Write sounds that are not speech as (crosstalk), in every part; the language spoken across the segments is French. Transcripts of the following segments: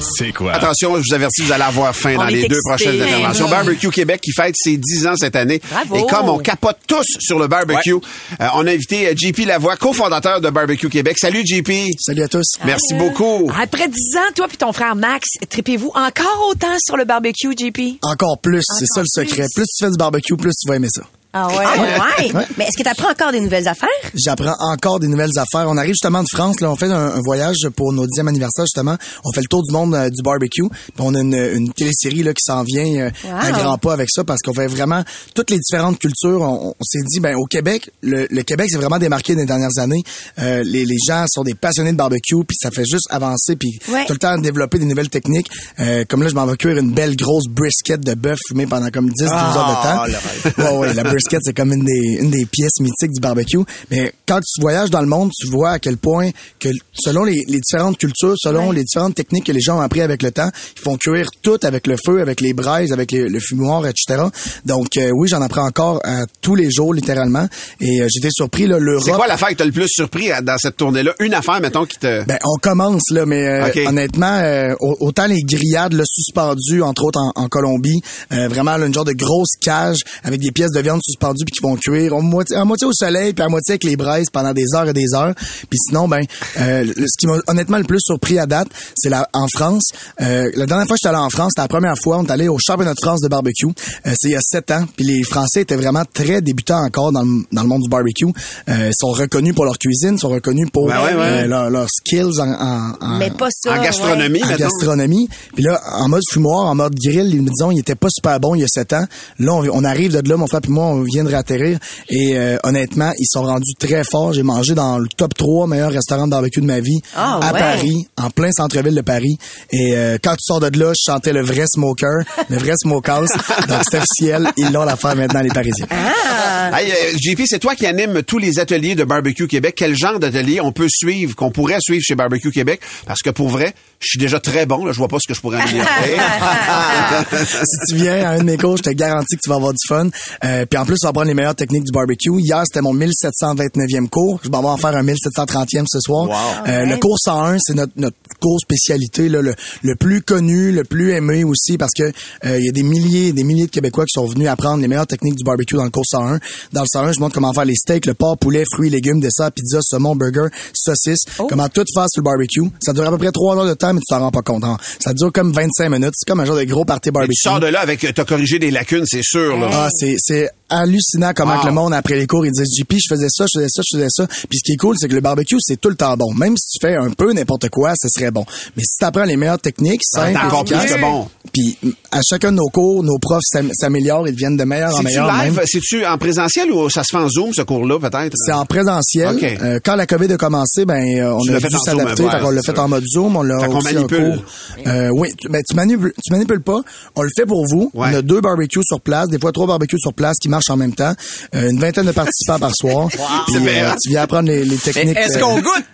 C'est quoi? Attention, je vous avertis, vous allez avoir faim On dans les deux prochaines interventions. Mmh. Barbecue Québec qui fête ses 10 ans cette année. Bravo. Et comme on capote tous sur le barbecue, euh, on a invité euh, JP Lavoie, cofondateur de Barbecue Québec. Salut JP. Salut à tous. Merci beaucoup. Après 10 ans, toi puis ton frère Max, tripez-vous encore autant sur le barbecue, JP? Encore plus, c'est ça le secret. plus. Plus tu fais du barbecue, plus tu vas aimer ça. Ah ouais? Ouais. Ouais. Mais est-ce que tu apprends encore des nouvelles affaires? J'apprends encore des nouvelles affaires. On arrive justement de France, là, on fait un, un voyage pour nos 10e anniversaire justement. On fait le tour du monde euh, du barbecue. Puis on a une, une télésérie là qui s'en vient euh, à Wow. grands pas avec ça parce qu'on fait vraiment toutes les différentes cultures. On, on s'est dit ben au Québec, le, le Québec s'est vraiment démarqué dans les dernières années. Euh, les, les gens sont des passionnés de barbecue puis ça fait juste avancer puis Ouais. tout le temps développer des nouvelles techniques. Euh, comme là, je m'en vais cuire une belle grosse brisket de bœuf fumée pendant comme 10-12 heures de temps. Ouais, ouais, la brisket, c'est comme une des, une des pièces mythiques du barbecue. Mais quand tu voyages dans le monde, tu vois à quel point que selon les, les différentes cultures, selon les différentes techniques que les gens ont appris avec le temps, ils font cuire tout avec le feu, avec les braises, avec les- le fumoir, etc. Donc euh, oui, j'en apprends encore euh, tous les jours, littéralement. Et euh, j'étais surpris, là, l'Europe... C'est quoi l'affaire qui t'a le plus surpris à- dans cette tournée-là? Une affaire, mettons, qui te... Ben, on commence là, mais euh, Ok. honnêtement, euh, au- autant les grillades là, suspendues, entre autres en, en Colombie, euh, vraiment là, une genre de grosse cage avec des pièces de viande suspendues puis qui vont cuire à moitié, à moitié au soleil puis à moitié avec les braises pendant des heures et des heures. Puis sinon, ben, euh, ce qui m'a honnêtement le plus surpris à date, c'est la en France. Euh, la dernière fois que j'étais allé en France, c'était la première fois, on est allé au championnat de France de barbecue. Euh, c'est il y a sept ans. Puis les Français étaient vraiment très débutants encore dans le, dans le monde du barbecue. Euh, ils sont reconnus pour leur cuisine, sont reconnus pour Ben ouais, ouais. euh, leur- leurs skills en, en- en- Mais pas ça. En gastronomie, en mettons. gastronomie. Puis là, en mode fumoir, en mode grill, ils me disons, il était pas super bon il y a sept ans. Là, on, on arrive de là, mon frère puis moi, on vient de réatterrir. Et euh, honnêtement, ils sont rendus très forts. J'ai mangé dans le top 3 meilleurs restaurants de barbecue de ma vie Ah, à ouais. Paris, en plein centre-ville de Paris. Et euh, quand tu sors de là, je chantais le vrai smoker, (laughs) le vrai smokehouse. Donc c'est officiel, ils l'ont l'affaire maintenant les Parisiens. Ah. Hey, euh, JP, c'est toi qui anime tous les ateliers de Barbecue Québec. Quel genre d'atelier on peut suivre, qu'on pourrait suivre chez Barbecue Québec? Parce que pour vrai, je suis déjà très bon. Là, je vois pas ce que je pourrais améliorer. (laughs) (laughs) si tu viens à un de mes cours, je te garantis que tu vas avoir du fun. Euh, puis en plus, vas apprendre les meilleures techniques du barbecue. Hier, c'était mon 1729e cours. Je vais en faire un 1730e ce soir. Euh, Le cours 101, c'est notre, notre cours spécialité, là, le, le plus connu, le plus aimé aussi, parce que euh, il y a des milliers des milliers de Québécois qui sont venus apprendre les meilleures techniques du barbecue dans le cours 101. Dans le 101, je montre comment faire les steaks, le porc, poulet, fruits, légumes, dessert, pizza, saumon, burger, saucisse, comment tout faire sur le barbecue. Ça dure à peu près trois heures de temps, mais tu t'en rends pas compte. hein. Ça dure comme 25 minutes. C'est comme un genre de gros party Et barbecue. tu sors de là avec, t'as corrigé des lacunes, c'est sûr. Là. Ah, c'est, c'est hallucinant comment Wow. que le monde, après les cours, ils disent, JP, je faisais ça, je faisais ça, je faisais ça. Puis ce qui est cool, c'est que le barbecue, c'est tout le temps bon. Même si tu fais un peu n'importe quoi, ce serait bon. Mais si tu apprends les meilleures techniques, C'est simples, encore plus que bon. Puis à chacun de nos cours, nos profs s'am- s'améliorent, ils deviennent de meilleur en C'est-tu meilleur. live? même. C'est-tu en présentiel ou ça se fait en Zoom, ce cours-là, peut-être? C'est en présentiel. Euh, quand la COVID a commencé, ben euh, on a dû s'adapter. qu'on l'a c'est fait en mode Zoom. On l'a aussi un cours. Euh, oui, ben, tu manipules, tu manipules pas. On le fait pour vous. Ouais. On a deux barbecues sur place, des fois trois barbecues sur place qui marchent en même temps. Euh, une vingtaine de participants par soir. Puis, C'est bien, euh, hein? tu viens apprendre les, les techniques. Est-ce euh, qu'on goûte?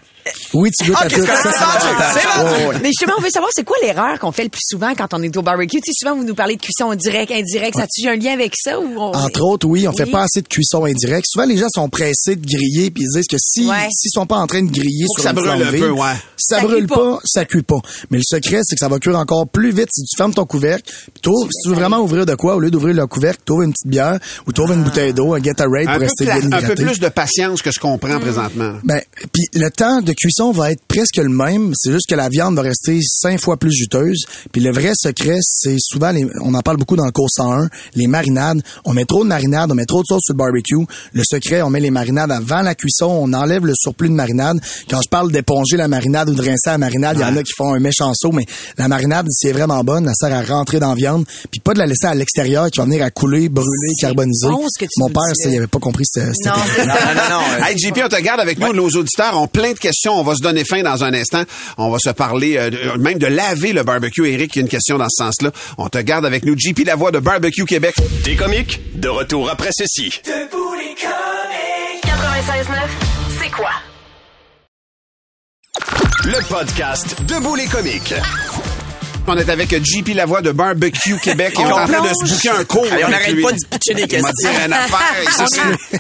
Oui, tu goûtes à Ok, tout. c'est Ça, c'est l'avantage. Bon. Mais justement, on veut savoir c'est quoi l'erreur qu'on fait le plus souvent quand on est au barbecue? Tu sais, souvent vous nous parlez de cuisson directe, indirecte. Ça a-tu un lien avec ça ou on... Entre autres, oui, on fait Oui. pas assez de cuisson indirecte. Souvent, les gens sont pressés de griller puis ils disent que si Ouais. s'ils sont pas en train de griller Faut sur ça une brûle un peu, ouais. Si ça, Ça brûle pas. pas. ça cuit pas. Mais le secret, c'est que ça va cuire encore plus vite si tu fermes ton couvercle. Puis t'ouvres- si tu veux vraiment ouvrir de quoi, au lieu d'ouvrir le couvercle, tu ouvres une petite bière ou tu ouvres une bouteille d'eau, un Gatorade pour rester bien un peu hydraté. plus de patience que ce qu'on prend présentement. Ben, puis le temps de cuisson va être presque le même. C'est juste que la viande va rester cinq fois plus juteuse. Puis le vrai secret, c'est souvent, les, on en parle beaucoup dans le cours 101, les marinades. On met trop de marinades, on met trop de sauce sur le barbecue. Le secret, on met les marinades avant la cuisson, on enlève le surplus de marinade. Quand je parle d'éponger la marinade ou de rincer la marinade, il y en a qui font un méchant saut, mais la marinade, si elle est vraiment bonne, elle sert à rentrer dans la viande, puis pas de la laisser à l'extérieur qui va venir à couler, brûler, carboniser. bon ce que tu Mon père, ça, il avait pas compris ce, cette Non, c'est Non, ça. non, non, non. (laughs) Hey, JP, on te garde avec nous. Nos auditeurs ont plein de questions. On va se donner fin dans un instant. On va se parler euh, de- même de laver le barbecue. Eric, il y a une question dans ce sens-là. On te garde avec nous. JP Lavoie de Barbecue Québec. Des comiques, de retour après ceci. 96.9, c'est quoi? Le podcast Debout les comiques. On est avec JP Lavoie de Barbecue Québec et on est en train de se bouquer un cours. Allez, on n'arrête lui. pas de pitcher des questions.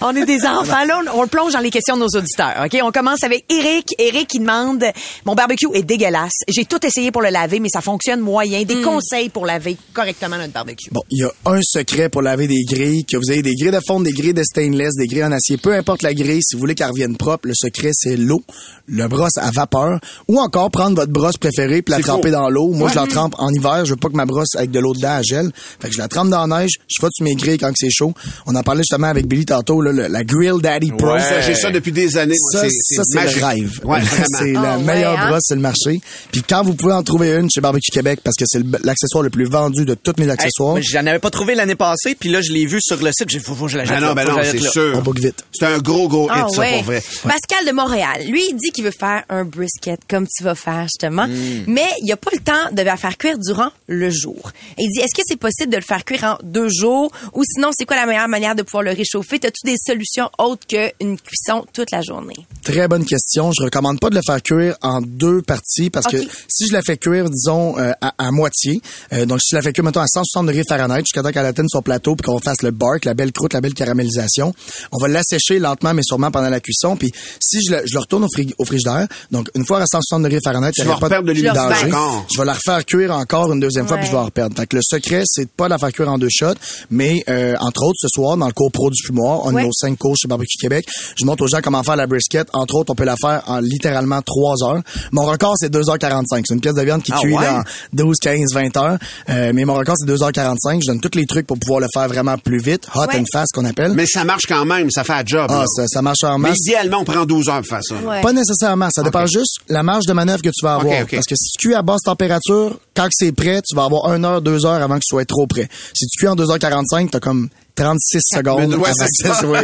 On est des enfants. Là, on, on plonge dans les questions de nos auditeurs. OK? On commence avec Eric. Eric qui demande Mon barbecue est dégueulasse. J'ai tout essayé pour le laver, mais ça fonctionne moyen. Des conseils pour laver correctement notre barbecue. Bon, il y a un secret pour laver des grilles, que vous ayez des grilles de fonte, des grilles de stainless, des grilles en acier, peu importe la grille, si vous voulez qu'elle revienne propre, le secret c'est l'eau, le brosse à vapeur, ou encore prendre votre brosse préférée puis la tremper dans l'eau. Moi, je la trempe en hiver, je veux pas que ma brosse avec de l'eau dedans elle gèle. Fait que je la trempe dans la neige, je frotte sur mes grilles quand c'est chaud. On en parlait justement avec Billy tantôt, là, le- la Grill Daddy Pro. Ouais. Ça, J'ai ça depuis des années. Ça, C'est- ça, c'est magique. le rêve. Ouais, (laughs) c'est la Ah ouais, meilleure hein? brosse sur le marché. Puis quand vous pouvez en trouver une chez Barbecue Québec, parce que c'est l'accessoire le plus vendu de tous mes accessoires, J'en avais pas trouvé l'année passée, puis là, je l'ai vu sur le site. J'ai dit, faut, je la jette. Ah non, là, ben non, c'est sûr. on boucle vite. C'est un gros, gros hit, Ah ça, ouais. pour vrai. Pascal de Montréal, lui, il dit qu'il veut faire un brisket comme tu vas faire justement, Hmm. mais il a pas le temps de la faire cuire durant le jour. Et il dit est-ce que c'est possible de le faire cuire en deux jours? Ou sinon c'est quoi la meilleure manière de pouvoir le réchauffer? T'as-tu des solutions autres qu'une cuisson toute la journée? Très bonne question. Je recommande pas de le faire cuire en deux parties parce que si je la fais cuire, disons, euh, à, à moitié, euh, donc si je la fais cuire, mettons, à 160 degrés Fahrenheit jusqu'à temps qu'elle atteigne son plateau puis qu'on fasse le bark, la belle croûte, la belle caramélisation, on va l'assécher lentement mais sûrement pendant la cuisson. Puis si je le, je le retourne au, frig- au frigidaire, donc une fois à 160 degrés Fahrenheit, vas aura pas de Je encore. je vais la refaire cuire encore une deuxième fois Ouais. puis je vais en reperdre. Fait que le secret, c'est de pas la faire cuire en deux shots, mais euh, entre autres ce soir dans le cours pro du fumoir, on Ouais. a nos cinq cours chez Barbecue Québec. Je montre aux gens comment faire la brisket. Entre autres, on peut la faire en littéralement trois heures. Mon record c'est 2h45. C'est une pièce de viande qui Ah cuit ouais? dans 12, 15, 20 heures. Euh, mais mon record c'est 2h45. Je donne tous les trucs pour pouvoir le faire vraiment plus vite, hot Ouais. and fast qu'on appelle. Mais ça marche quand même, ça fait un job. ah, ça, ça marche en Mais masse. idéalement, on prend 12 heures pour faire ça. Ouais. Pas nécessairement. Ça dépend Ok. juste la marge de manœuvre que tu vas avoir. Parce que si tu cuis à basse température, quand c'est prêt, tu vas avoir 1 heure, 2 heures avant que ce soit trop prêt. Si tu cuis en 2h45, t'as comme 36 secondes. Ouais, c'est (laughs) Ah ouais.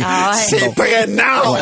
C'est Bon. prêt, non!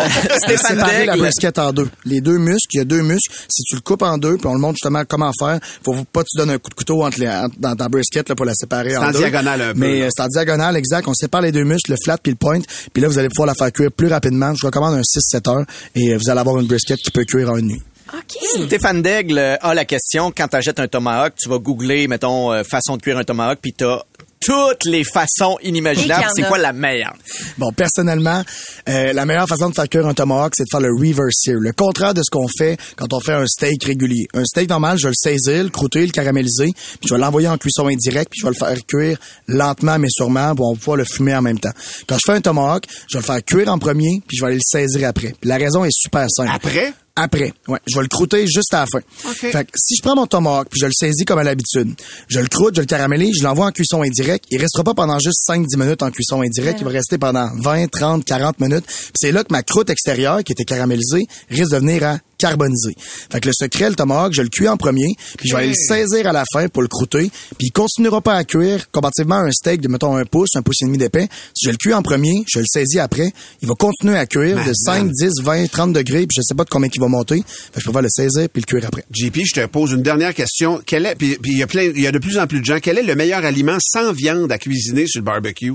(laughs) Séparer la brisket en deux. Les deux muscles, il y a deux muscles. Si tu le coupes en deux, puis on le montre justement comment faire, faut pas que tu donnes un coup de couteau entre les, dans ta brisket là, pour la séparer en, en deux. diagonale un peu, Mais euh, c'est en diagonale, exact. On sépare les deux muscles, le flat puis le point. Puis là, vous allez pouvoir la faire cuire plus rapidement. Je recommande un 6-7 heures et euh, vous allez avoir une brisket qui peut cuire en une nuit. OK. Stéphane Daigle euh, a la question, quand tu achètes un tomahawk, tu vas googler, mettons, euh, façon de cuire un tomahawk, puis t'as toutes les façons inimaginables. C'est quoi la meilleure? Bon, personnellement, euh, la meilleure façon de faire cuire un tomahawk, c'est de faire le reverse sear. Le contraire de ce qu'on fait quand on fait un steak régulier. Un steak normal, je vais le saisir, le croûter, le caraméliser, puis je vais l'envoyer en cuisson indirecte, puis je vais le faire cuire lentement mais sûrement, pour pouvoir le fumer en même temps. Quand je fais un tomahawk, je vais le faire cuire en premier, puis je vais aller le saisir après. Puis la raison est super simple. Après? Après, ouais. Je vais le croûter juste à la fin. OK. Fait que si je prends mon tomahawk puis je le saisis comme à l'habitude, je le croûte, je le caramélise, je l'envoie en cuisson indirecte, il restera pas pendant juste 5-10 minutes en cuisson indirecte, il va rester pendant 20, 30, 40 minutes. Puis c'est là que ma croûte extérieure qui était caramélisée risque de venir à carboniser. Fait que le secret, le tomahawk, je le cuis en premier, puis je vais aller le saisir à la fin pour le croûter, puis il continuera pas à cuire comparativement à un steak de mettons un pouce, un pouce et demi d'épais. Si je le cuis en premier, je le saisis après, il va continuer à cuire de 5, 10, 20, 30 degrés, puis je sais pas de combien il va monter. Fait que je préfère le saisir puis le cuire après. JP, je te pose une dernière question. Quel est, puis puis il y a plein, il y a de plus en plus de gens. Quel est le meilleur aliment sans viande à cuisiner sur le barbecue?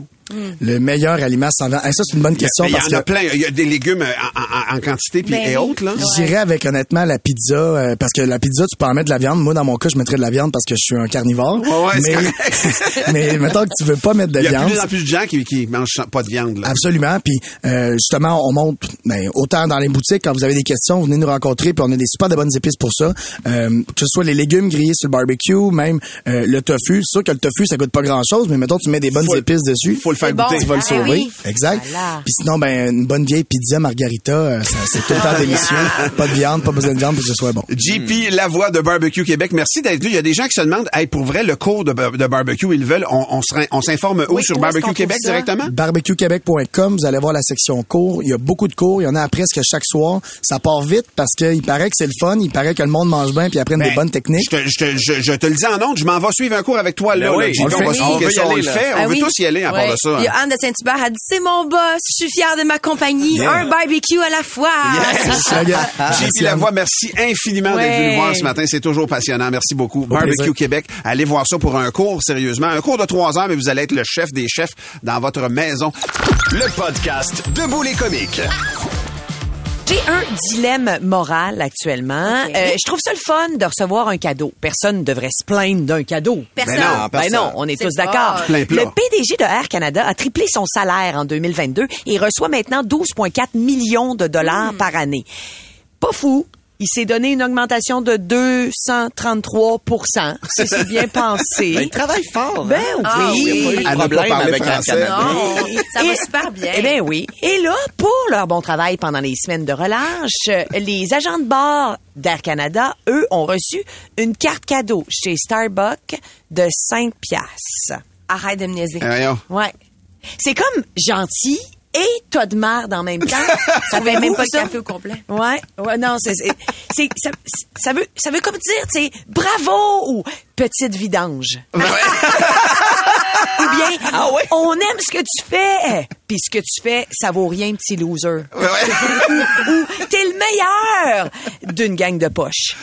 Le meilleur aliment sans viande. Hey, ça, c'est une bonne question il y parce en a plein. Il y a des légumes en, en- en quantité puis Ben et oui. autres, là. J'irais avec honnêtement la pizza euh, parce que la pizza tu peux en mettre de la viande. Moi dans mon cas je mettrais de la viande parce que je suis un carnivore. Ouais, mais (laughs) mais mettons que tu veux pas mettre de Il y a de viande. plus en plus de gens qui, qui mangent pas de viande, là. Absolument. Puis euh, justement, on monte ben, autant dans les boutiques quand vous avez des questions, vous venez nous rencontrer, puis on a des super de bonnes épices pour ça. Euh, que ce soit les légumes grillés sur le barbecue, même euh, le tofu. C'est sûr que le tofu ça coûte pas grand chose, mais mettons tu mets des bonnes Faut- épices dessus. faut le faire bon. goûter. Tu vas le Ah sauver. oui. Exact. Voilà. Puis sinon, ben une bonne vieille pizza margarita, euh, c'est tout le temps délicieux. (laughs) Pas de viande, pas besoin de viande pour que ce soit bon. JP Lavoie de Barbecue Québec, merci d'être venu. Il y a des gens qui se demandent, hey, pour vrai, le cours de, bar- de barbecue, ils veulent, on, s'informe où Oui, sur Barbecue Québec directement? barbecuequebec.com, vous allez voir la section cours. Il y a beaucoup de cours. Il y en a presque chaque soir. Ça part vite parce qu'il paraît que c'est le fun. Il paraît que le monde mange bien puis apprennent des Ben, bonnes techniques. Je te, je, je, je te le dis en ondes, je m'en vais suivre un cours avec toi là. Ben là, oui, JP, on on va fait. On expliquer veut y on aller, le là. On Ah veut oui. tous y aller à part de ça. Il y a Anne de Saint-Hubert, elle dit c'est mon boss, je suis fière de ma compagnie, un barbecue à la fois. Regarde. JP Merci, Lavoie, merci infiniment d'être venu voir ce matin. C'est toujours passionnant. Merci beaucoup. Barbecue plaisir. Québec. Allez voir ça pour un cours, sérieusement. Un cours de trois heures, mais vous allez être le chef des chefs dans votre maison. Le podcast Debout les comiques. J'ai un dilemme moral actuellement. Euh, je trouve ça le fun de recevoir un cadeau. Personne ne devrait se plaindre d'un cadeau. Personne. Ben non, Ben personne. non, on est tous d'accord. Le PDG de Air Canada a triplé son salaire en 2022 et reçoit maintenant 12,4 millions de Hmm. dollars par année. Pas fou. Il s'est donné une augmentation de 233 Si c'est bien (laughs) pensé. Ben, il travaille fort. Ben hein? oui. Ah oui. Il n'y a pas eu de À ne pas problème avec Air français. Canada. Non, ça va super bien. Eh bien oui. Et là, pour leur bon travail pendant les semaines de relâche, les agents de bord d'Air Canada, eux, ont reçu une carte cadeau chez Starbucks de 5 piastres. Arrête de me niaiser. Eh. Ouais. C'est comme gentil et tas de merde en même temps. (laughs) Ça fait même pas le ça? café au complet. Ouais, ouais, non, c'est, c'est, c'est- ça, ça veut, ça veut comme dire, tu sais, bravo ou petite vidange. ou (laughs) bien, (laughs) Ah ouais? on aime ce que tu fais, puis ce que tu fais, ça vaut rien, petit loser. (laughs) ou, ou t'es le meilleur d'une gang de poches.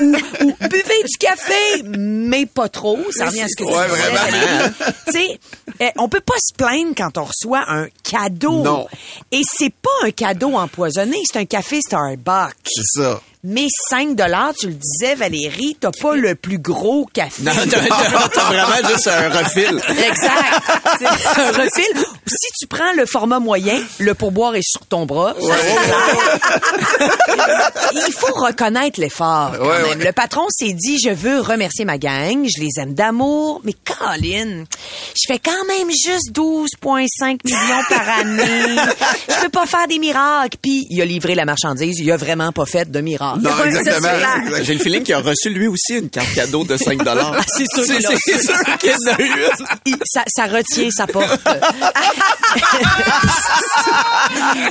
ou, ou buvez du café, mais pas trop, ça revient à ce que tu Ouais, vraiment. Tu sais, eh, on peut pas se plaindre quand on reçoit un cadeau. Non. Et c'est pas un cadeau empoisonné, c'est un café Starbucks. C'est ça. Mais 5 dollars, tu le disais, Valérie, t'as pas le plus gros café. Non, t'as vraiment juste un refil. Exact. (laughs) Un refil. Si tu prends le format moyen, le pourboire est sur ton bras. (laughs) Il faut reconnaître l'effort. quand Ouais, même. ouais. Le patron s'est dit, je veux remercier ma gang, je les aime d'amour, mais Colin, je fais quand même juste 12,5 millions par année. Je peux pas faire des miracles. Puis il a livré la marchandise, il a vraiment pas fait de miracle. Non, exactement. J'ai le feeling qu'il a reçu lui aussi une carte cadeau de 5 dollars. (laughs) c'est sûr qu'il a reçu. C'est sûr qu'il en a eu une. Il- ça, ça retient sa porte. (laughs)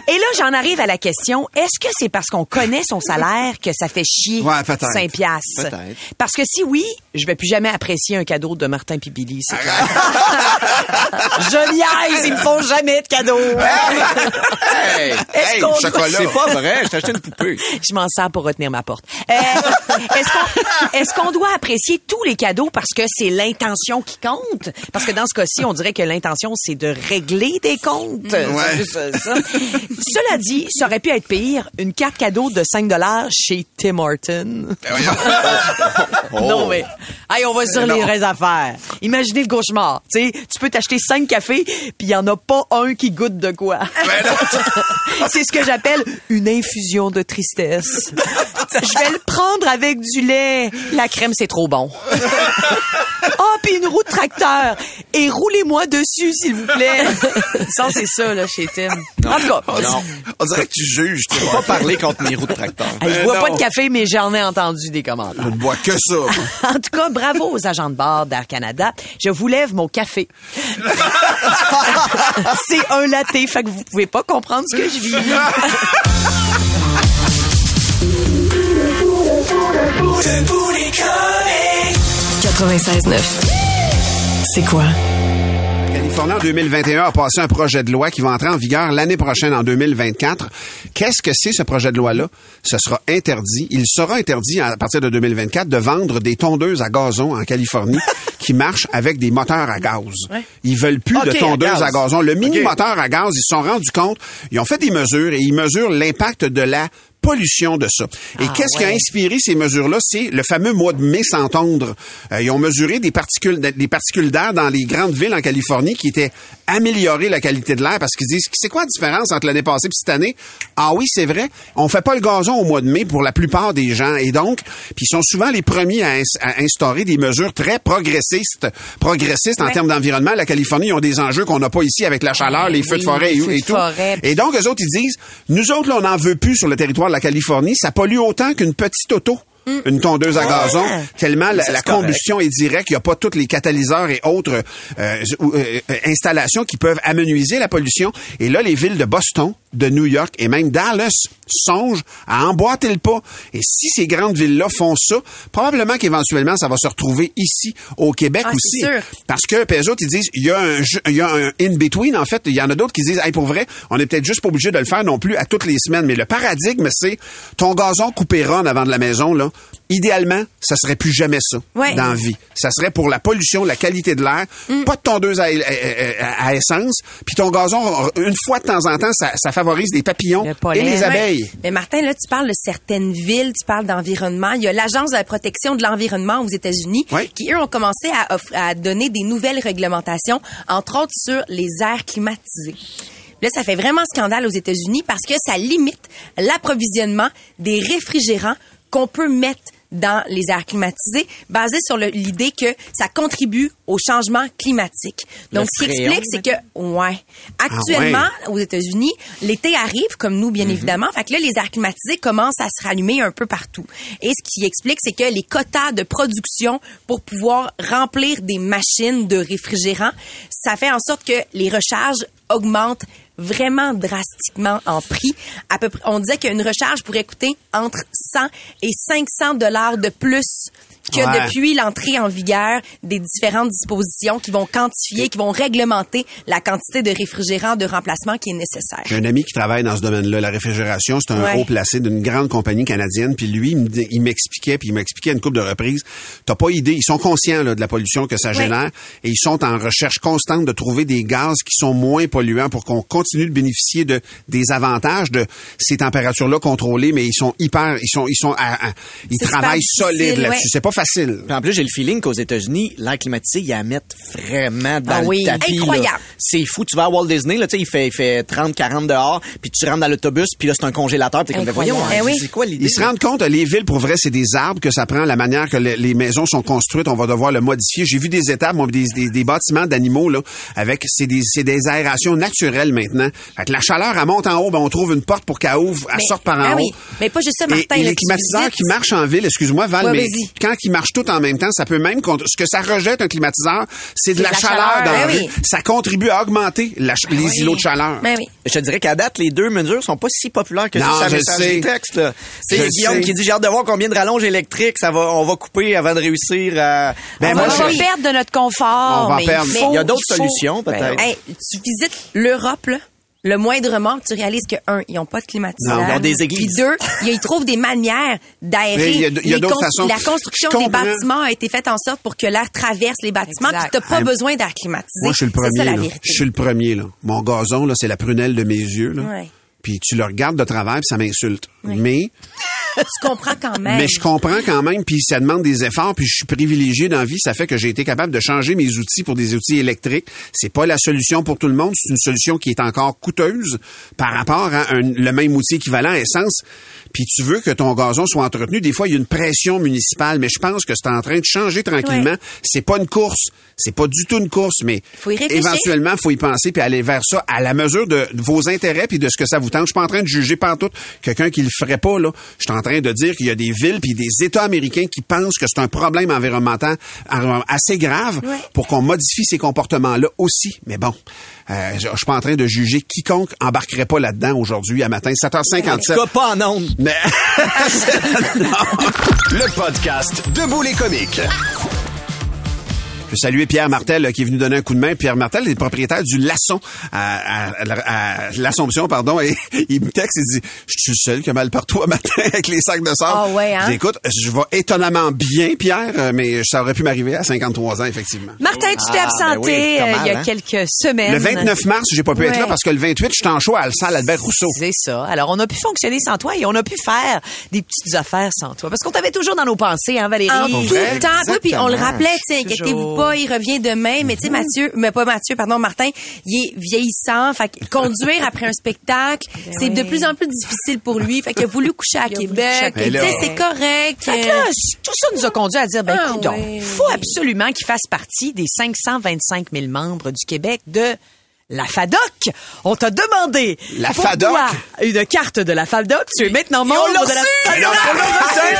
Et là, j'en arrive à la question, est-ce que c'est parce qu'on connaît son salaire que ça fait chier Ouais, peut-être. 5 piastres? Peut-être. Parce que si oui, je vais plus jamais apprécier un cadeau de Martin Pibili, c'est clair. (laughs) je niaise, ils me font jamais de cadeaux. Hey, Est-ce Hey, c'est pas vrai, je t'ai acheté une poupée. je m'en sers pour retenir ma porte. Euh, est-ce qu'on est-ce qu'on doit apprécier tous les cadeaux parce que c'est l'intention qui compte? Parce que dans ce cas-ci, on dirait que l'intention, c'est de régler des comptes. Juste, ça. Cela dit, ça aurait pu être pire. Une carte cadeau de 5 chez Tim Horton. (laughs) Non, mais... Hey, on va sur les vraies affaires. Imaginez le cauchemar. Tu sais, tu peux t'acheter 5 cafés, puis il y en a pas un qui goûte de quoi. (laughs) C'est ce que j'appelle une infusion de tristesse. (laughs) Je vais le prendre avec du lait. La crème, c'est trop bon. (laughs) Oh, puis une roue de tracteur. Et roulez-moi dessus, s'il vous plaît. (laughs) Ça, c'est ça, là, chez Tim. En tout cas, Non. On dirait que tu juges. tu vois. pas parler contre mes roues de tracteur. hey, je bois pas de café, mais j'en ai entendu des commentaires. Je ne bois que ça. (laughs) En tout cas, bravo aux agents de bord d'Air Canada. Je vous lève mon café. C'est un latte, fait que vous pouvez pas comprendre ce que je vis. 96.9. C'est quoi? Californie en 2021 a passé un projet de loi qui va entrer en vigueur l'année prochaine, en 2024. Qu'est-ce que c'est ce projet de loi-là? Ce sera interdit. Il sera interdit à partir de 2024 de vendre des tondeuses à gazon en Californie (laughs) qui marchent avec des moteurs à gaz. Ils veulent plus de tondeuses à, gaz. gazon. Le mini Ok. moteur à gaz, ils se sont rendus compte, ils ont fait des mesures et ils mesurent l'impact de la pollution de ça. Et qu'est-ce qui a inspiré ces mesures-là? C'est le fameux mois de mai sans tondre. Euh, ils ont mesuré des particules, des particules d'air dans les grandes villes en Californie qui étaient améliorées la qualité de l'air parce qu'ils disent, c'est quoi la différence entre l'année passée et cette année? Ah oui, c'est vrai. On fait pas le gazon au mois de mai pour la plupart des gens. Et donc, puis ils sont souvent les premiers à, ins- à instaurer des mesures très progressistes, progressistes en termes d'environnement. La Californie, ils ont des enjeux qu'on n'a pas ici avec la chaleur, les feux de forêt et, les tout. forêt. Et donc, eux autres, ils disent, nous autres, là, on n'en veut plus sur le territoire de la Californie. Ça pollue autant qu'une petite auto. Une tondeuse à gazon, tellement la, combustion est directe, il n'y a pas tous les catalyseurs et autres euh, euh, euh, installations qui peuvent amenuiser la pollution. Et là, les villes de Boston, de New York et même Dallas songent à emboîter le pas. Et si ces grandes villes-là font ça, probablement qu'éventuellement, ça va se retrouver ici, au Québec Ah, aussi. sûr. Parce que, puis eux autres, ils disent, il y a un, il y a un in-between, en fait. Il y en a d'autres qui disent, hey, pour vrai, on est peut-être juste pas obligé de le faire non plus à toutes les semaines. Mais le paradigme, c'est ton gazon coupé rond avant de la maison, là, idéalement, ça serait plus jamais ça Ouais. dans la vie. Ça serait pour la pollution, la qualité de l'air, Mm. pas de tondeuse à, à- à essence, puis ton gazon, une fois de temps en temps, ça, ça favorise les papillons Le pollen, et les ouais. abeilles. Mais Martin, là, tu parles de certaines villes, tu parles d'environnement. Il y a l'Agence de la protection de l'environnement aux États-Unis Oui. qui, eux, ont commencé à, offre- à donner des nouvelles réglementations, entre autres sur les airs climatisés. Là, ça fait vraiment scandale aux États-Unis parce que ça limite l'approvisionnement des réfrigérants qu'on peut mettre dans les airs climatisés, basé sur l'idée que ça contribue au changement climatique. Donc, ce qui explique, c'est que, ouais, actuellement, aux États-Unis, l'été arrive, comme nous, bien évidemment. Fait que là, les airs climatisés commencent à se rallumer un peu partout. Et ce qui explique, c'est que les quotas de production pour pouvoir remplir des machines de réfrigérants, ça fait en sorte que les recharges augmentent vraiment drastiquement en prix. À peu près, on disait qu'une recharge pourrait coûter entre 100 et 500 dollars de plus que Ouais. depuis l'entrée en vigueur des différentes dispositions qui vont quantifier, qui vont réglementer la quantité de réfrigérants de remplacement qui est nécessaire. J'ai un ami qui travaille dans ce domaine-là, la réfrigération. C'est un Ouais. haut placé d'une grande compagnie canadienne. Puis lui, il m'expliquait, puis il m'expliquait à une couple de reprises. T'as pas idée. Ils sont conscients là, de la pollution que ça génère et ils sont en recherche constante de trouver des gaz qui sont moins polluants pour qu'on continue de bénéficier de des avantages de ces températures-là contrôlées. Mais ils sont hyper, ils sont, ils sont, à- à- ils travaillent super solide difficile, là-dessus. C'est pas facile. Puis en plus, j'ai le feeling qu'aux États-Unis, l'air climatisé, ils la mettent vraiment dans Ah le oui, tapis. là. incroyable. C'est fou. Tu vas à Walt Disney, là, tu sais, il fait, il fait 30, 40 dehors, puis tu rentres dans l'autobus, puis là, c'est un congélateur. Puis t'es comme, voyons. Eh oui. c'est quoi l'idée? Ils se rendent compte, les villes, pour vrai, c'est des arbres que ça prend, la manière que les, les maisons sont construites, on va devoir le modifier. J'ai vu des étapes, moi, des, des, des bâtiments d'animaux, là, avec, c'est des, des aérations naturelles maintenant. Fait que la chaleur, elle monte en haut, ben, on trouve une porte pour qu'elle ouvre, elle sorte par en ah haut. oui. Mais pas juste ça, Martin, Et, les climatiseurs qui marchent en ville, excuse-moi, Val, Ouais, mais quand ils marchent tous en même temps, ça peut même, ce que ça rejette un climatiseur, c'est de la, la chaleur, chaleur, dans la ben rue. oui. Ça contribue à augmenter la ch- les îlots de chaleur. Ben oui. Je te dirais qu'à date, les deux mesures sont pas si populaires que Non, ça je la sais. texte. là. Je C'est Guillaume sais. qui dit j'ai hâte de voir combien de rallonges électriques ça va, on va couper avant de réussir à. Ben, on moi, va je- perdre de notre confort. On va mais perdre. il Mais faut- Il y a d'autres solutions, peut-être. Hey, tu visites l'Europe, là? Le moindrement, tu réalises que, un, ils n'ont pas de climatiseur. Non, ils ont des églises. Puis deux, ils trouvent des manières d'aérer. Cons- façons. La construction des bâtiments a été faite en sorte pour que l'air traverse les bâtiments. Puis Exact. t'as pas Ah, besoin d'air climatisé. Moi, je suis le premier. ça, là. Je suis le premier. Là. Mon gazon, là, c'est la prunelle de mes yeux. Là. Ouais. Puis tu le regardes de travers, puis ça m'insulte. Mais, Tu comprends quand même. mais je comprends quand même, puis ça demande des efforts, puis je suis privilégié dans la vie. Ça fait que j'ai été capable de changer mes outils pour des outils électriques. C'est pas la solution pour tout le monde. C'est une solution qui est encore coûteuse par rapport à un- le même outil équivalent à essence. Puis tu veux que ton gazon soit entretenu. Des fois, il y a une pression municipale, mais je pense que c'est en train de changer tranquillement. Ouais. C'est pas une course. C'est pas du tout une course, mais Faut y éventuellement, faut y penser puis aller vers ça à la mesure de, vos intérêts puis de ce que ça vous tente. Je suis pas en train de juger pantoute quelqu'un qui le ferait pas là. Je suis en train de dire qu'il y a des villes puis des États américains qui pensent que c'est un problème environnemental euh, assez grave Ouais. pour qu'on modifie ces comportements-là aussi. Mais bon, euh, je, je suis pas en train de juger quiconque embarquerait pas là-dedans aujourd'hui à matin 7h57. En tout cas, pas en ondes. Mais (laughs) (laughs) Le podcast Debout les comiques. Je veux saluer Pierre Martel euh, qui est venu donner un coup de main. Pierre Martel est propriétaire du Lasson à, à- à- à l'Assomption, pardon, et (laughs) il me texte et dit Je suis le seul qui a mal partout un matin avec les sacs de sable. Ah ouais, hein? Écoute, je vais étonnamment bien, Pierre, euh, mais ça aurait pu m'arriver à 53 ans, effectivement. Martin, tu t'es Ah, absenté ben oui, pas euh, mal, il y a hein? quelques semaines. Le 29 mars, j'ai pas pu être là parce que le 28, je suis en show à la salle Albert Rousseau. C'est ça. Alors, on a pu fonctionner sans toi et on a pu faire des petites affaires sans toi. Parce qu'on t'avait toujours dans nos pensées, hein, Valérie? En tout vrai, le temps. Oui, puis on le rappelait, tu sais, inquiétez-vous Toujours. Pas, il revient demain. Mais tu sais, Mathieu, mais pas Mathieu, pardon, Martin, il est vieillissant. Fait que conduire après un spectacle, c'est de plus en plus difficile pour lui. Fait qu'il a voulu coucher à Québec. Tu sais, c'est correct. Fait que là, tout ça nous a conduit à dire, ben, Ah, ouais. faut absolument qu'il fasse partie des 525 000 membres du Québec de la FADOC. On t'a demandé. La pour FADOC? toi, Une carte de la FADOC. Tu es maintenant membre de la! FADOC.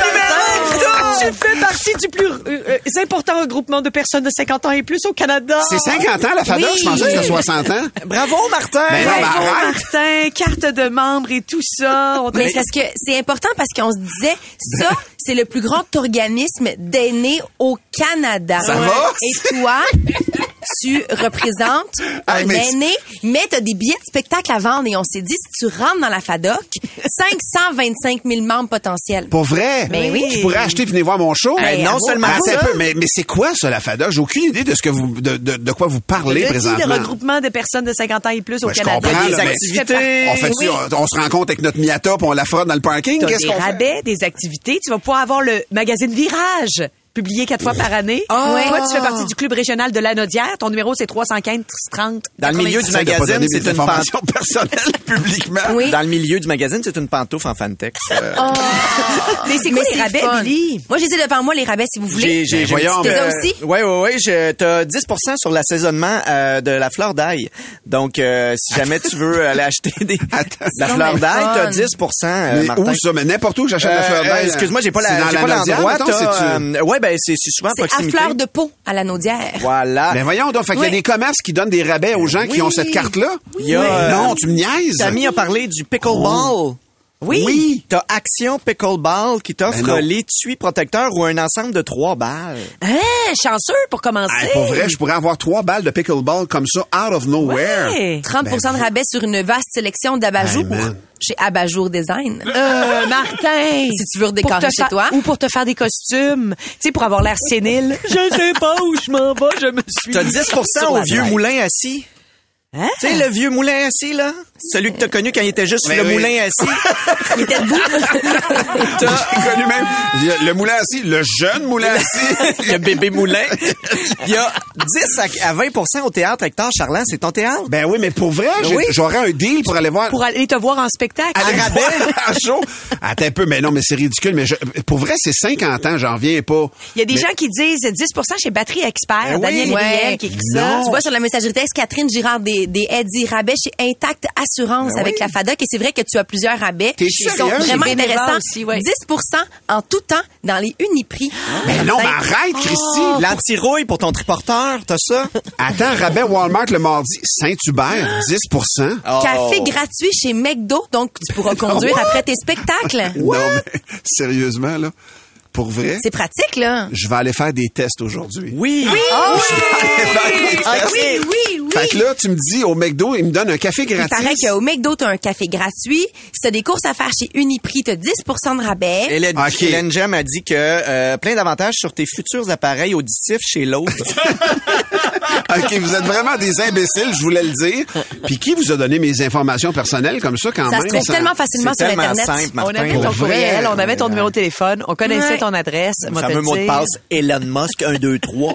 Numéro! Tu fais partie du plus euh, euh, important regroupement de personnes de 50 ans et plus au Canada. C'est 50 ans, la FADOC? Oui. Je pensais que c'était 60 ans. Bravo, Martin! Ben non, mais Bravo. Martin, carte de membre et tout ça. On t'a Mais c'est parce que c'est important parce qu'on se disait, ça, c'est le plus grand organisme d'aînés au Canada. Ça va? Et toi, tu représentes (laughs) Ah, un mais- aîné, mais t'as des billets de spectacle à vendre et on s'est dit, si tu rentres dans la FADOC, (laughs) 525 000 membres potentiels. Pour vrai? Ben oui. Tu pourrais acheter et venir voir mon show? Ben, non seulement ça, peu, mais, mais c'est quoi ça, la FADA? J'ai aucune idée de ce que vous, de, de, de quoi vous parlez Le présentement. regroupement de personnes de 50 ans et plus au Ben, Canada. comprends, des là, activités. (laughs) On fait Oui. on, on se rencontre avec notre Miata puis on la frotte dans le parking? Qu'est-ce des qu'on fait? rabais, des activités. Tu vas pouvoir avoir le magazine Virage, publié quatre fois par année. Ah! Ouais. Toi, tu fais partie du club régional de la Naudière. Ton numéro, c'est 315 30 Dans le milieu du magazine, c'est une informations personnelles (laughs) publiquement. Oui. Dans le milieu du magazine, c'est une pantoufle en fantex. Euh, (laughs) Mais c'est quoi Mais les c'est rabais, fun. Billy? Moi, j'ai devant moi les rabais si vous voulez. J'ai, j'ai, Ben, j'ai voyons, euh, T'es aussi? Ouais, ouais, ouais. Je, t'as 10 sur l'assaisonnement euh, de la fleur d'ail. Donc, euh, si jamais tu veux (laughs) aller acheter des, la fleur d'ail, t'as fun. 10 euh, Mais Martin. où ça? Mais n'importe où j'achète la fleur d'ail. excuse-moi, j'ai pas, c'est la, ben c'est, souvent à C'est à fleur de peau à la Naudière. Voilà. Ben voyons donc, fait qu'il y a des commerces qui donnent des rabais aux gens qui ont cette carte-là. Il y a, euh, Non, tu me niaises. Tammy a parlé du pickleball. Oui. Oui. T'as Action Pickleball qui t'offre Ben l'étui protecteur ou un ensemble de trois balles. Hein, chanceux pour commencer. Hey, pour vrai, je pourrais avoir trois balles de pickleball comme ça, out of nowhere. Ouais. 30 de rabais sur une vaste sélection d'abat-jour chez Abat-jour Design. Euh, Martin. (laughs) Si tu veux redécorer chez toi. Ou pour te faire des costumes. Tu sais, pour avoir l'air sénile. (laughs) Je sais pas où je m'en vais, je me suis. T'as 10 sur au vieux moulin assis. Hein? Tu sais, le vieux moulin assis, là? Celui que t'as connu quand il était juste sur le oui. moulin assis. (laughs) Il était debout. (laughs) J'ai connu même le moulin assis, le jeune moulin assis. (laughs) le bébé moulin. Il y a 10 à- à 20% au théâtre Hector Charland. C'est ton théâtre? ben oui, mais pour vrai, Oui. j'aurais un deal pour aller voir. Pour aller te voir en spectacle. aller Ah, voir un show. Attends un peu, mais non, mais c'est ridicule. Mais je- pour vrai, c'est 50 ans, j'en reviens pas. Il y a des Mais- gens qui disent 10% chez Batterie Expert. Ben oui. Daniel Ouais. Riel qui écrit ça. Tu vois sur la messagerie texte, Catherine Girard des, des rabais chez Intact Assurance Ben avec oui. la FADOC. Et c'est vrai que tu as plusieurs rabais. Qui sont vraiment intéressants. aussi, ouais. 10% en tout temps dans les Uniprix. Ben non, mais arrête, Christy. L'anti-rouille pour ton triporteur, t'as ça? Attends, rabais Walmart le mardi, Saint-Hubert, 10% Café gratuit chez McDo, donc tu pourras (laughs) conduire après tes spectacles. Non, mais sérieusement, là, pour vrai, C'est pratique, là. je vais aller faire des tests aujourd'hui. Oui. Oh, Ah, oui, oui, oui. Fait que là, tu me dis, au McDo, il me donne un café Il gratis. paraît qu'au McDo, t'as un café gratuit. Si t'as des courses à faire chez Uniprix, t'as 10 de rabais. Hélène, Ok. Hélène Gem a dit que euh, plein d'avantages sur tes futurs appareils auditifs chez l'autre. (laughs) (laughs) (laughs) OK, vous êtes vraiment des imbéciles, je voulais le dire. Puis qui vous a donné mes informations personnelles comme ça quand Ça même? se trouve tellement facilement sur tellement Internet. simple, On avait ton Pour vrai? courriel, on avait ton numéro de téléphone, on connaissait Ouais. ton adresse. Le fameux mot de passe Elon Musk 1, 2, 3.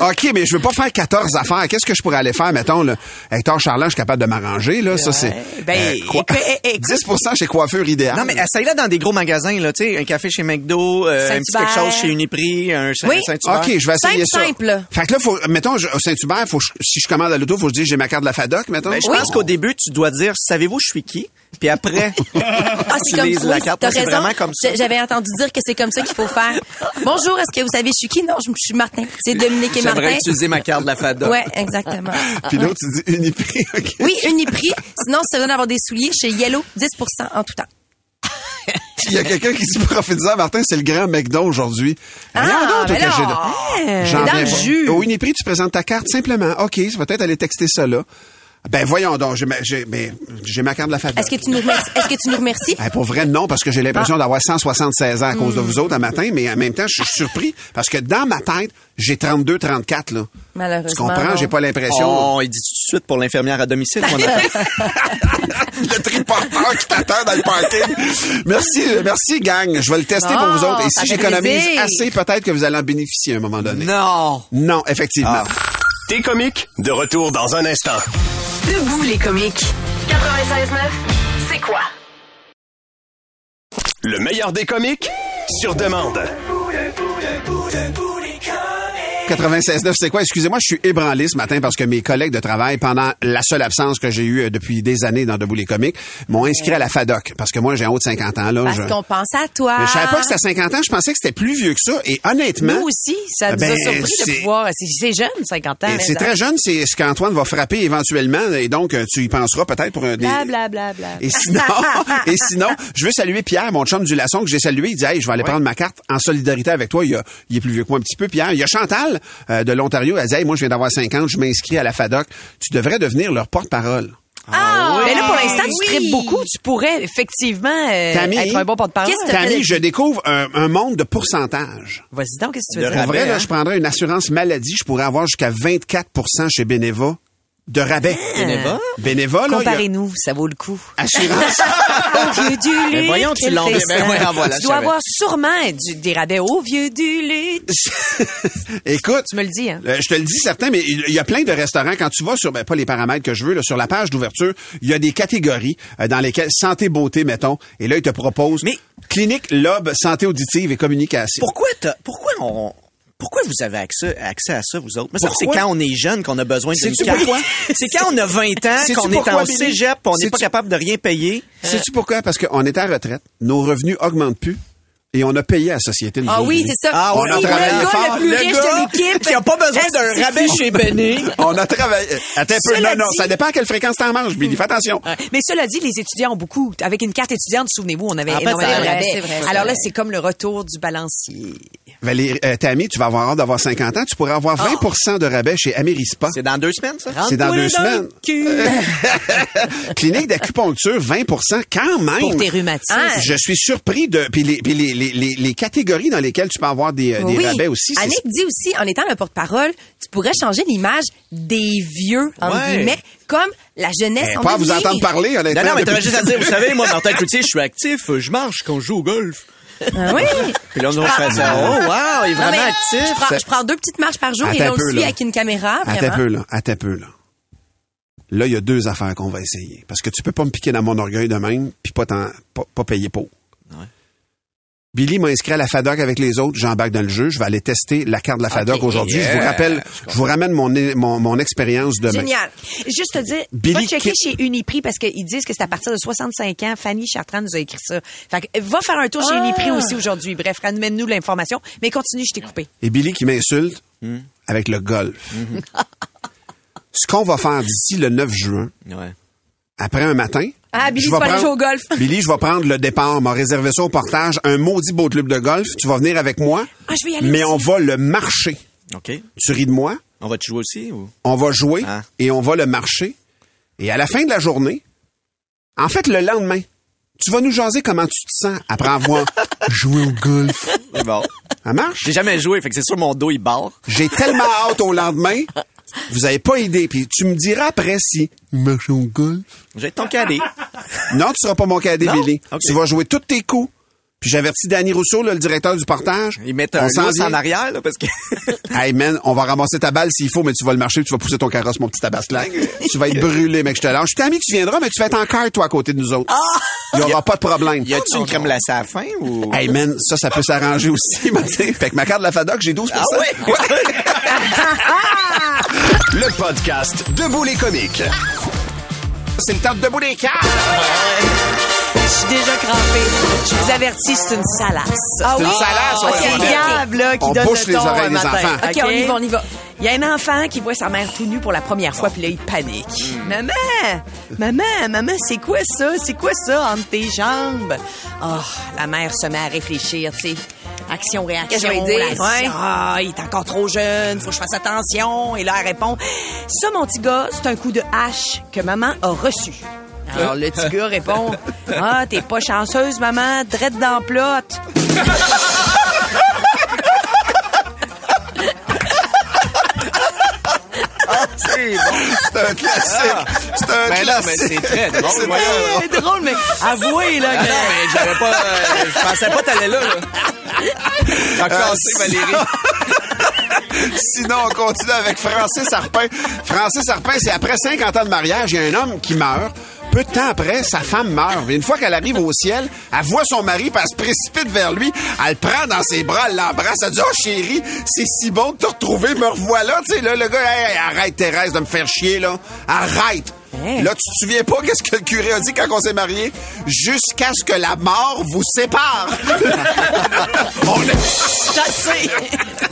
OK, mais je veux pas faire 14 affaires. Qu'est-ce que je pourrais aller faire, mettons, là? Hector Charland, je suis capable de m'arranger, là. Ça, c'est. Ben, quoi- écoute, eh. 10 chez Coiffure Idéal. Non, mais essaye-là dans des gros magasins, là, tu sais, un café chez McDo, euh, un petit quelque chose chez Uniprix, un Oui. Saint-Hubert. OK, je vais essayer Simple, ça. simple, là. Fait que là, faut, mettons, je- au Saint-Hubert, faut, si je commande à l'auto, faut que je dise j'ai ma carte de la FADOC, mettons. Ben, je pense qu'au début, tu dois dire, savez-vous, je suis qui? Puis après, (laughs) Ah, tu comme lises oui, la carte. T'as raison. vraiment comme ça. J'avais entendu dire que c'est comme ça qu'il faut faire. Bonjour, est-ce que vous savez je suis qui? Non, je je suis Martin. C'est Dominique et Martin. J'aimerais utiliser ma carte de la FADA. Ouais, exactement. (laughs) Puis l'autre, tu dis Uniprix, OK. Oui, Uniprix. Sinon, si ça veut d'avoir des souliers chez Yellow, 10 en tout temps. Il y a quelqu'un qui dit prophétisant, Martin, c'est le grand McDo aujourd'hui. Ah, Rien d'autre ben que j'ai- J'en viens pas. jus. Au Uniprix, tu présentes ta carte simplement. OK, ça va peut-être aller texter ça là. Ben voyons donc, j'ai ma, j'ai, ben, j'ai ma carte de la FADOC. Est-ce que tu nous remercies? Est-ce que tu nous remercies? Ben, pour vrai, non, parce que j'ai Ah. l'impression d'avoir 176 ans à cause de Hmm. vous autres un matin, mais en même temps, je suis surpris parce que dans ma tête, j'ai 32, 34, là. Malheureusement. Tu comprends? non. J'ai pas l'impression. Oh, il dit tout de suite pour l'infirmière à domicile. mon ami. (laughs) le triporteur qui t'attend dans le parking. Merci, merci, gang. Je vais le tester pour vous autres. Et si j'économise plaisir. assez, peut-être que vous allez en bénéficier à un moment donné. non. Non, effectivement. Ah. T'es comique, de retour dans un instant. Debout les comiques. 96.9, c'est quoi? Le meilleur des comiques, sur demande. 96.9, c'est quoi? Excusez-moi, je suis ébranlé ce matin parce que mes collègues de travail, pendant la seule absence que j'ai eue euh, depuis des années dans Debout les comiques, m'ont inscrit à la FADOC. Parce que moi, j'ai un haut de 50 ans, là. Parce je... qu'on pense à toi. Mais je savais pas que c'était 50 ans. Je pensais que c'était plus vieux que ça. Et honnêtement... Nous aussi, ça nous Ben, a surpris de pouvoir. C'est jeune, 50 ans. Mais c'est très jeune, c'est ce qu'Antoine va frapper éventuellement, et donc euh, tu y penseras peut-être pour un des. Bla, bla, bla, bla. Et sinon, (laughs) et sinon, je veux saluer Pierre, mon chum du laçon que j'ai salué. Il dit, hey, je vais aller prendre ma carte en solidarité avec toi. Il, a- il est plus vieux que moi un petit peu. Pierre, il y a Chantal Euh, de l'Ontario, elle dit, Hey, moi, je viens d'avoir 50, je m'inscris à la FADOC. Tu devrais devenir leur porte-parole. Ah, mais là, pour l'instant, tu oui. tripes beaucoup. Tu pourrais effectivement euh, Tammy, être un bon porte-parole. Qu'est-ce que t'as- Camille, je découvre un, un monde de pourcentage. Vas-y donc, qu'est-ce que tu veux De dire? En vrai, Rabais, là, hein? je prendrais une assurance maladie, je pourrais avoir jusqu'à 24% chez Beneva de rabais. Beneva? Beneva, là, il y a Comparez-nous, ça vaut le coup. assurance. (laughs) Au vieux du lutte. Mais voyons, tu l'en- ben ah, voilà, tu dois avoir sûrement du, des rabais au vieux du lutte. (laughs) Écoute, Tu me le dis, hein? Euh, je te le dis certain, mais il y a plein de restaurants. Quand tu vas sur, ben, pas les paramètres que je veux, là, sur la page d'ouverture, il y a des catégories euh, dans lesquelles santé, beauté, mettons, et là, ils te proposent Mais- clinique, lobe, santé auditive et communication. Pourquoi, t'as- pourquoi on, pourquoi vous avez accès, accès à ça, vous autres? Mais c'est quand on est jeune qu'on a besoin d'une carte. (laughs) C'est quand on a 20 ans, qu'on est en Billy? cégep, on n'est pas capable de rien payer. Sais-tu pourquoi? Parce qu'on est à retraite, nos revenus augmentent plus et on a payé à la société. Ah oui, c'est ça. Ah, on a le travaillé gars fort. le plus Le riche gars de l'équipe. Qui a pas besoin d'un rabais chez Benny? On a travaillé. Attends un peu. Non, non, dit- ça dépend à quelle fréquence t'en manges, Billy. Fais attention. Mais cela dit, les étudiants ont beaucoup. Avec une carte étudiante, souvenez-vous, on avait En fait, énormément de rabais. Alors là, c'est comme le retour du balancier. Valérie, euh, Tammy, tu vas avoir hâte d'avoir 50 ans. Tu pourrais avoir 20% de rabais chez Amerispa. C'est dans deux semaines, ça? C'est dans deux semaines. (laughs) Clinique d'acupuncture, 20% quand même. Pour tes rhumatismes. Ah. Je suis surpris de. Puis les, les, les, les, les catégories dans lesquelles tu peux avoir des, euh, des Oui. rabais aussi. Annick dit aussi, en étant le porte-parole, tu pourrais changer l'image des vieux, entre Ouais. guillemets, comme la jeunesse Eh, en pas à vous entendre parler, honnêtement. Non, non, mais t'avais juste à dire, vous savez, moi, Martin Cloutier, je suis actif, je marche quand je joue au golf. Ah oui. Puis là, on a fait ça. Oh, wow, il est vraiment actif. Je prends, je prends deux petites marches par jour Attends et là, on peu, suit là. avec une caméra, Attends un peu, là. Attends un peu, là. Là, il y a deux affaires qu'on va essayer. Parce que tu peux pas me piquer dans mon orgueil de même, puis pas, pas, pas payer pour. Billy m'a inscrit à la FADOC avec les autres. J'embarque dans le jeu. Je vais aller tester la carte de la FADOC aujourd'hui. Je vous rappelle, je vous ramène mon, mon, mon expérience demain. Génial. Juste te dire, Billy va checker chez Uniprix parce qu'ils disent que c'est à partir de 65 ans. Fanny Chartrand nous a écrit ça. Fait que, va faire un tour chez Ah. Uniprix aussi aujourd'hui. Bref, ramène-nous l'information. Mais continue, je t'ai coupé. Et Billy qui m'insulte avec le golf. Ce qu'on va faire d'ici le 9 juin, Ouais. après un matin. Ah, Billy, je tu vais vas aller jouer au golf. (laughs) Billy, je vais prendre le départ. m'a réservé ça au portage. Un maudit beau club de golf. Tu vas venir avec moi. Ah, je vais y aller Mais aussi. on va le marcher. OK. Tu ris de moi? On va te jouer aussi ou? On va jouer Ah. et on va le marcher. Et à la fin de la journée, en fait, le lendemain, tu vas nous jaser comment tu te sens après avoir (laughs) joué au golf. Bon. Ça marche? J'ai jamais joué, fait que c'est sûr mon dos il barre. J'ai tellement hâte au lendemain. (laughs) Vous avez pas idée. Puis tu me diras après si. J'ai ton cadet. Non, tu seras pas mon cadet? Billy. Tu vas jouer tous tes coups. Puis j'avertis Danny Rousseau, là, le directeur du portage. Ils mettent On un vient. en arrière, là, parce que. (laughs) Hey man, on va ramasser ta balle s'il faut, mais tu vas le marcher, tu vas pousser ton carrosse, mon petit tabaslac. (laughs) tu vas être brûlé, mec, je te lâche. Je t'ai tu viendras, mais tu vas être en carte, toi, à côté de nous autres. Il y aura pas de problème. Y a-tu une crème glacée à la fin ou? Hey man, ça, ça peut s'arranger aussi. moi, tu sais. fait que ma carte de la FADOC, j'ai 12 Ah (laughs) ouais? Le podcast Debout les comiques. C'est le temps de debout les cartes. Je suis déjà crampée. Je vous avertis, c'est une salace. Ah oui. une salace, Ah, ouais, c'est on- Gab, là, qui on donne bouche le les ton oreilles un des matin. enfants. OK, on y va, on y va. Il y a un enfant qui voit sa mère tout nue pour la première fois, puis là, il panique. Hmm. Maman! Maman, maman, c'est quoi ça? C'est quoi ça entre tes jambes? Oh, la mère se met à réfléchir, tu sais. Action, réaction. Qu'est-ce que je vais dire? Ah, il est encore trop jeune, faut que je fasse attention. Et là, elle répond, ça, mon petit gars, c'est un coup de hache que maman a reçu. Alors, le petit gars répond, ah, t'es pas chanceuse, maman, drette dans le plot. (laughs) C'est bon. C'est un classique. C'est un Ben là, mais classique. c'est très drôle. C'est drôle, mais avouez, là, Ah que... non, mais j'avais pas. euh, je pensais pas t'aller là, là. T'as cassé, Valérie. (laughs) Sinon, on continue avec Francis Arpin. Francis Arpin, c'est après 50 ans de mariage, il y a un homme qui meurt. Peu de temps après, sa femme meurt. Une fois qu'elle arrive au ciel, elle voit son mari, puis elle se précipite vers lui. Elle le prend dans ses bras, elle l'embrasse. Elle dit, oh chérie, c'est si bon de te retrouver, me revoilà. Tu sais, là, le gars, hey, arrête Thérèse de me faire chier, là. Arrête. Hey. Là, tu te souviens pas qu'est-ce que le curé a dit quand on s'est mariés? Jusqu'à ce que la mort vous sépare. (laughs) on est... Sais.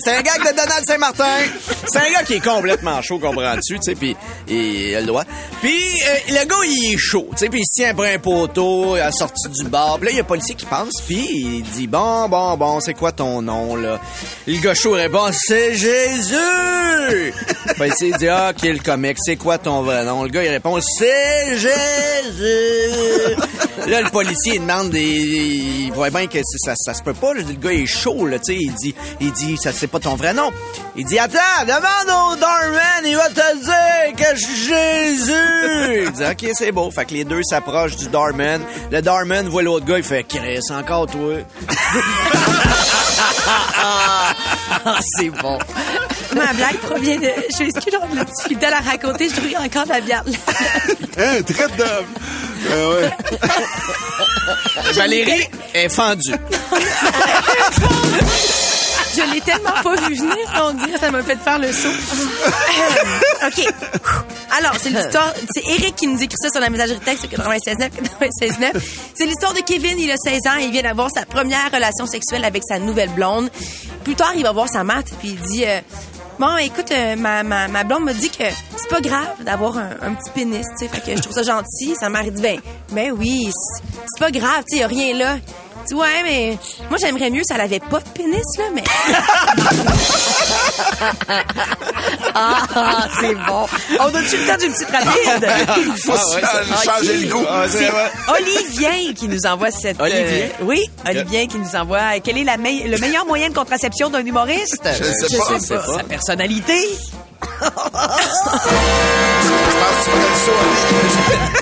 C'est un gag de Donald Saint-Martin. C'est un gars qui est complètement chaud, comprends-tu, tu sais, puis il a le droit. Puis euh, le gars, il est chaud, tu sais, puis il se tient après un poteau, à la sortie du bar. Puis là, il y a un policier qui pense, puis il dit, bon, bon, bon, c'est quoi ton nom, là? Le gars chaud répond, c'est Jésus! Le (laughs) policier dit, ah, qui est le comique, c'est quoi ton vrai nom? Le gars, il répond, c'est Jésus! Là, le policier, il demande, des, il voit bien que ça, ça se peut pas, le gars est chaud, là, tu sais, il dit, il dit, ça c'est pas ton vrai nom. Il dit, attends, demande au Darman, il va te dire que je suis Jésus. Il dit, ok, c'est beau. Fait que les deux s'approchent du Darman. Le Darman voit l'autre gars, il fait, Chris, encore toi. (laughs) c'est bon. Ma blague provient de. Je suis de difficulté à la raconter. Je trouve encore de la bière. Hein, traite d'homme. Ah ouais. (laughs) Valérie est fendue. (laughs) Je l'ai tellement pas vu venir, on dirait, ça m'a fait faire le saut. Euh, OK. Alors, c'est l'histoire, c'est Eric qui nous écrit ça sur la messagerie texte 96.9, 96.9. C'est l'histoire de Kevin, il a 16 ans, il vient d'avoir sa première relation sexuelle avec sa nouvelle blonde. Plus tard, il va voir sa mère, puis il dit, euh, Bon, écoute, euh, ma, ma, ma blonde m'a dit que c'est pas grave d'avoir un, un petit pénis, tu sais. Fait que je trouve ça gentil. Sa mère dit, ben, ben oui, c'est pas grave, tu sais, rien là. Tu vois, ouais, mais moi, j'aimerais mieux si elle avait pas de pénis, là, mais... (laughs) Ah, c'est bon. On a-tu le temps d'une petite rapide? Faut se changer le goût. Ah, c'est. Olivier qui nous envoie cette... Olivier? euh, oui, Olivier qui nous envoie... Quel est la le meilleur moyen de contraception d'un humoriste? Je sais pas. sais pas. Sa personnalité? Je pense que tu. (laughs)